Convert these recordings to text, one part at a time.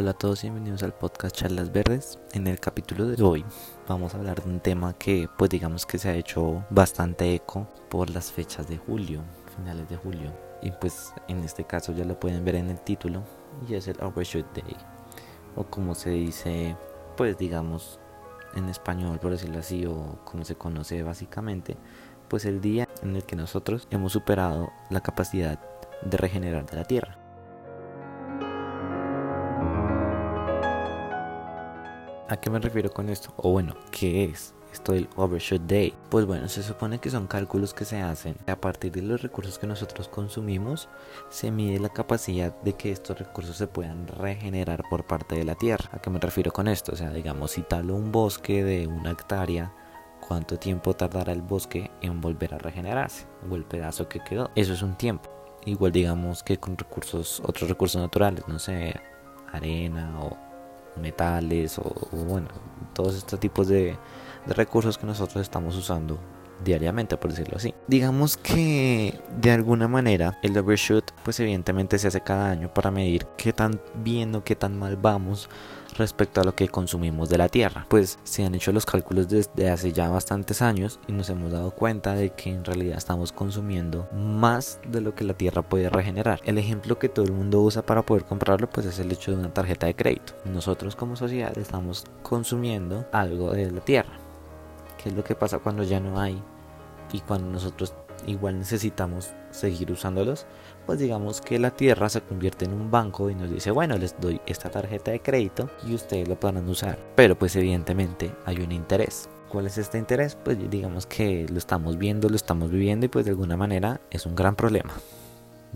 Hola a todos y bienvenidos al podcast Charlas Verdes. En el capítulo de hoy vamos a hablar de un tema que pues digamos que se ha hecho bastante eco por las fechas de julio, finales de julio. Y pues en este caso ya lo pueden ver en el título y es el Overshoot Day. O como se dice pues digamos en español por decirlo así o como se conoce básicamente pues el día en el que nosotros hemos superado la capacidad de regenerar de la Tierra. ¿A qué me refiero con esto? O bueno, ¿qué es esto del Overshoot Day? Pues bueno, se supone que son cálculos que se hacen a partir de los recursos que nosotros consumimos, se mide la capacidad de que estos recursos se puedan regenerar por parte de la Tierra. ¿A qué me refiero con esto? O sea, digamos, si talo un bosque de una hectárea, ¿cuánto tiempo tardará el bosque en volver a regenerarse? O el pedazo que quedó. Eso es un tiempo. Igual digamos que con recursos, otros recursos naturales, no sé, arena o metales o, bueno, todos estos tipos de, recursos que nosotros estamos usando diariamente, por decirlo así. Digamos que de alguna manera el overshoot, pues evidentemente se hace cada año para medir qué tan bien o qué tan mal vamos respecto a lo que consumimos de la Tierra. Pues se han hecho los cálculos desde hace ya bastantes años y nos hemos dado cuenta de que en realidad estamos consumiendo más de lo que la Tierra puede regenerar. El ejemplo que todo el mundo usa para poder comprarlo pues es el hecho de una tarjeta de crédito. Nosotros como sociedad estamos consumiendo algo de la Tierra qué es lo que pasa cuando ya no hay y cuando nosotros igual necesitamos seguir usándolos, pues digamos que la tierra se convierte en un banco y nos dice, bueno, les doy esta tarjeta de crédito y ustedes lo podrán usar. Pero pues evidentemente hay un interés. ¿Cuál es este interés? Pues digamos que lo estamos viendo, lo estamos viviendo y pues de alguna manera es un gran problema.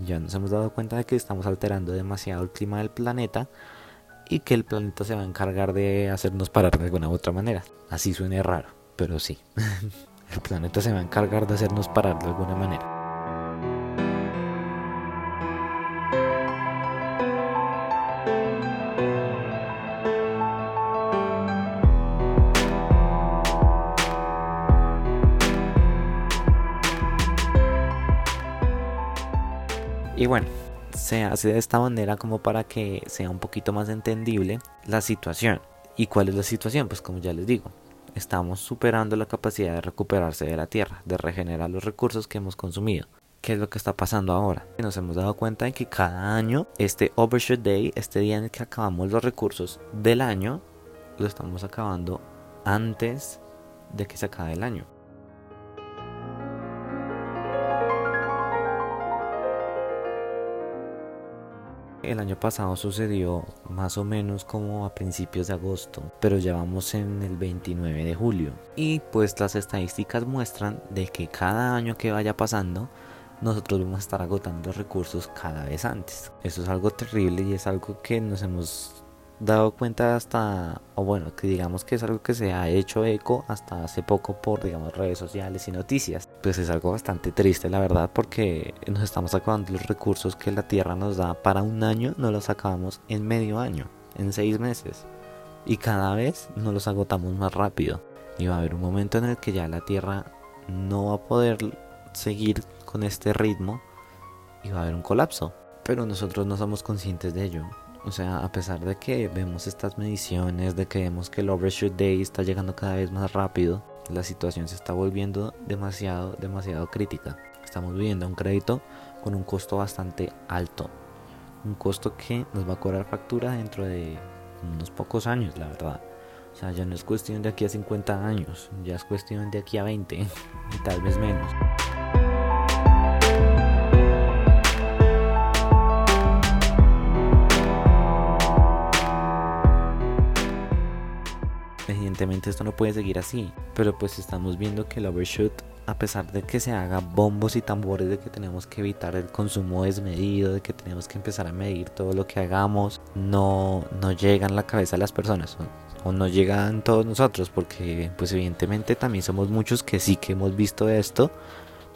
Ya nos hemos dado cuenta de que estamos alterando demasiado el clima del planeta y que el planeta se va a encargar de hacernos parar de alguna u otra manera. Así suene raro pero sí, el planeta se va a encargar de hacernos parar de alguna manera. Y bueno, se hace de esta manera como para que sea un poquito más entendible la situación. ¿Y cuál es la situación? Pues como ya les digo, estamos superando la capacidad de recuperarse de la Tierra, de regenerar los recursos que hemos consumido. ¿Qué es lo que está pasando ahora? Nos hemos dado cuenta de que cada año, este Overshoot Day, este día en el que acabamos los recursos del año, lo estamos acabando antes de que se acabe el año. El año pasado sucedió más o menos como a principios de agosto, pero ya vamos en el 29 de julio. Y pues las estadísticas muestran de que cada año que vaya pasando, nosotros vamos a estar agotando recursos cada vez antes. Eso es algo terrible y es algo que nos hemos dado cuenta hasta, o bueno, que digamos que es algo que se ha hecho eco hasta hace poco por, digamos, redes sociales y noticias. Pues es algo bastante triste, la verdad, porque nos estamos acabando los recursos que la Tierra nos da para un año, no los acabamos en medio año, en seis meses. Y cada vez nos los agotamos más rápido. Y va a haber un momento en el que ya la Tierra no va a poder seguir con este ritmo y va a haber un colapso. Pero nosotros no somos conscientes de ello. O sea, a pesar de que vemos estas mediciones, de que vemos que el overshoot day está llegando cada vez más rápido, la situación se está volviendo demasiado, demasiado crítica. Estamos viviendo un crédito con un costo bastante alto. Un costo que nos va a cobrar factura dentro de unos pocos años, la verdad. O sea, ya no es cuestión de aquí a 50 años, ya es cuestión de aquí a 20 y tal vez menos. Evidentemente esto no puede seguir así, pero pues estamos viendo que el overshoot, a pesar de que se haga bombos y tambores de que tenemos que evitar el consumo desmedido, de que tenemos que empezar a medir todo lo que hagamos, no, no llega en la cabeza de las personas o, no llegan todos nosotros, porque pues evidentemente también somos muchos que sí que hemos visto esto,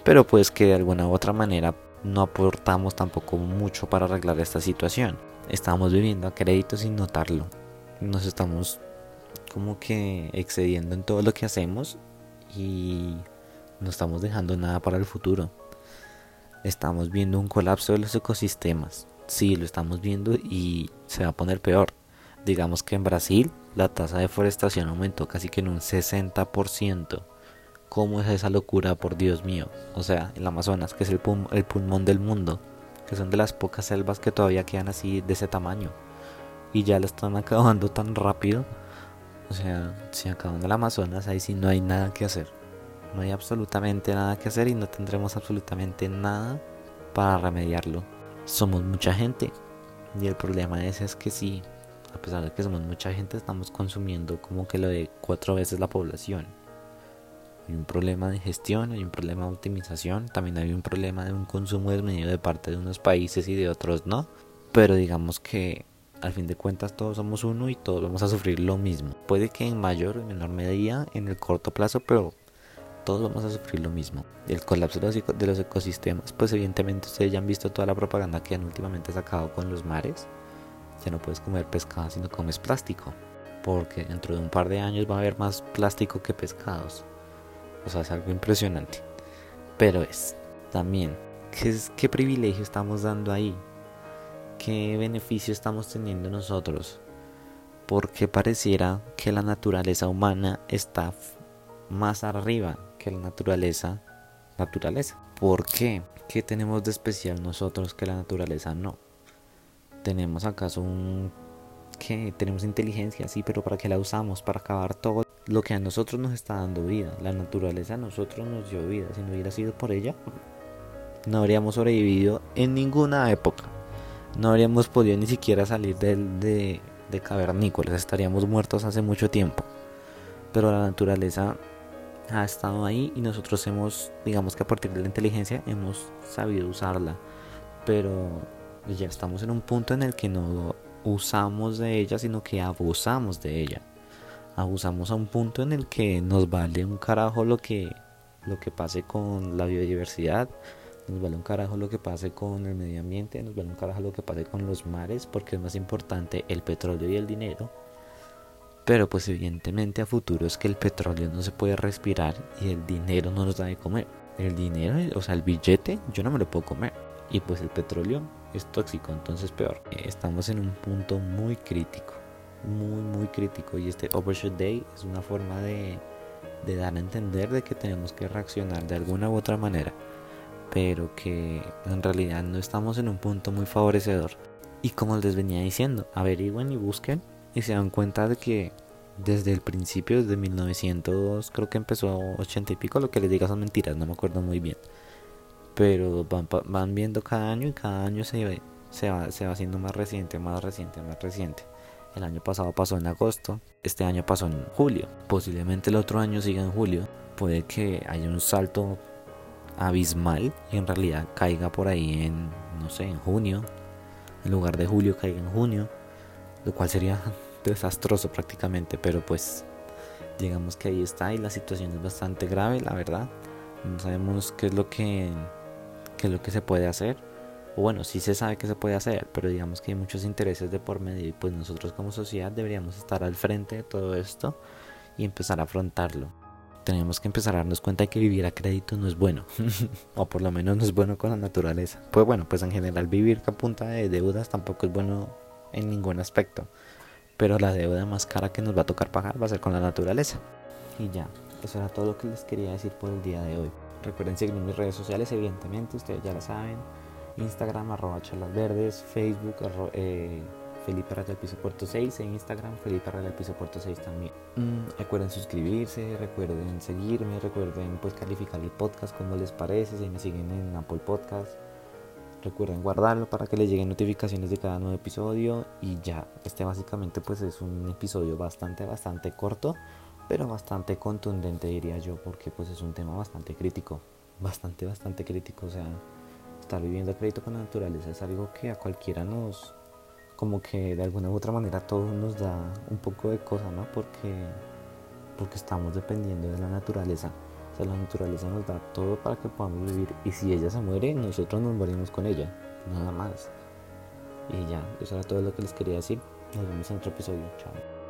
pero pues que de alguna u otra manera no aportamos tampoco mucho para arreglar esta situación. Estamos viviendo a crédito sin notarlo. Nos estamos como que excediendo en todo lo que hacemos y no estamos dejando nada para el futuro. Estamos viendo un colapso de los ecosistemas. Sí, lo estamos viendo y se va a poner peor. Digamos que en Brasil la tasa de deforestación aumentó casi que en un 60%. ¿Cómo es esa locura, por Dios mío? O sea, el Amazonas, que es el, el pulmón del mundo, que son de las pocas selvas que todavía quedan así de ese tamaño. Y ya lo están acabando tan rápido. O sea, si acaban el Amazonas, ahí sí no hay nada que hacer. No hay absolutamente nada que hacer y no tendremos absolutamente nada para remediarlo. Somos mucha gente. Y el problema es, es que si, a pesar de que somos mucha gente, estamos consumiendo como que lo de cuatro veces la población. Hay un problema de gestión, hay un problema de optimización, también hay un problema de un consumo desmedido de parte de unos países y de otros no. Pero digamos que al fin de cuentas todos somos uno y todos vamos a sufrir lo mismo. Puede que en mayor o menor medida en el corto plazo, pero todos vamos a sufrir lo mismo. El colapso de los ecosistemas, pues evidentemente ustedes ya han visto toda la propaganda que han últimamente sacado con los mares. Ya no puedes comer pescado si no comes plástico, porque dentro de un par de años va a haber más plástico que pescados. O sea, es algo impresionante. Pero es también, ¿qué, es, qué privilegio estamos dando ahí? ¿Qué beneficio estamos teniendo nosotros? Porque pareciera que la naturaleza humana está más arriba que la naturaleza naturaleza. ¿Por qué? ¿Qué tenemos de especial nosotros que la naturaleza no? ¿Tenemos acaso un... ¿Qué? Tenemos inteligencia, sí, pero ¿para qué la usamos? Para acabar todo lo que a nosotros nos está dando vida. La naturaleza a nosotros nos dio vida. Si no hubiera sido por ella, no habríamos sobrevivido en ninguna época. No habríamos podido ni siquiera salir de, de, de cavernícolas. Estaríamos muertos hace mucho tiempo. Pero la naturaleza ha estado ahí y nosotros hemos, digamos que a partir de la inteligencia, hemos sabido usarla. Pero ya estamos en un punto en el que no usamos de ella, sino que abusamos de ella abusamos a un punto en el que nos vale un carajo lo que, lo que pase con la biodiversidad, nos vale un carajo lo que pase con el medio ambiente, nos vale un carajo lo que pase con los mares, porque es más importante el petróleo y el dinero. Pero pues evidentemente a futuro es que el petróleo no se puede respirar y el dinero no nos da de comer. El dinero, o sea, el billete, yo no me lo puedo comer. Y pues el petróleo es tóxico, entonces peor. Estamos en un punto muy crítico muy muy crítico y este overshoot day es una forma de, de dar a entender de que tenemos que reaccionar de alguna u otra manera pero que en realidad no estamos en un punto muy favorecedor y como les venía diciendo averigüen y busquen y se dan cuenta de que desde el principio desde 1900 creo que empezó 80 y pico lo que les diga son mentiras no me acuerdo muy bien pero van, van viendo cada año y cada año se, se, va, se va haciendo más reciente más reciente más reciente el año pasado pasó en agosto, este año pasó en julio. Posiblemente el otro año siga en julio. Puede que haya un salto abismal y en realidad caiga por ahí en, no sé, en junio. En lugar de julio caiga en junio. Lo cual sería desastroso prácticamente, pero pues digamos que ahí está y la situación es bastante grave, la verdad. No sabemos qué es lo que, qué es lo que se puede hacer o bueno, sí se sabe que se puede hacer, pero digamos que hay muchos intereses de por medio y pues nosotros como sociedad deberíamos estar al frente de todo esto y empezar a afrontarlo. Tenemos que empezar a darnos cuenta de que vivir a crédito no es bueno, o por lo menos no es bueno con la naturaleza. Pues bueno, pues en general vivir a punta de deudas tampoco es bueno en ningún aspecto, pero la deuda más cara que nos va a tocar pagar va a ser con la naturaleza. Y ya, eso era todo lo que les quería decir por el día de hoy. Recuerden seguirme en mis redes sociales, evidentemente, ustedes ya lo saben. Instagram arroba charlas verdes, Facebook eh, Felipe Raya del Piso Puerto 6 e Instagram Felipe Raya del Piso Puerto 6 también. Mm, recuerden suscribirse, recuerden seguirme, recuerden pues calificar el podcast como les parece, si me siguen en Apple Podcast. Recuerden guardarlo para que les lleguen notificaciones de cada nuevo episodio y ya, este básicamente pues es un episodio bastante bastante corto, pero bastante contundente diría yo porque pues es un tema bastante crítico, bastante bastante crítico, o sea, estar viviendo a crédito con la naturaleza es algo que a cualquiera nos, como que de alguna u otra manera a todos nos da un poco de cosa, ¿no? Porque, porque estamos dependiendo de la naturaleza. O sea, la naturaleza nos da todo para que podamos vivir. Y si ella se muere, nosotros nos morimos con ella. Nada más. Y ya, eso era todo lo que les quería decir. Nos vemos en otro episodio. Chao.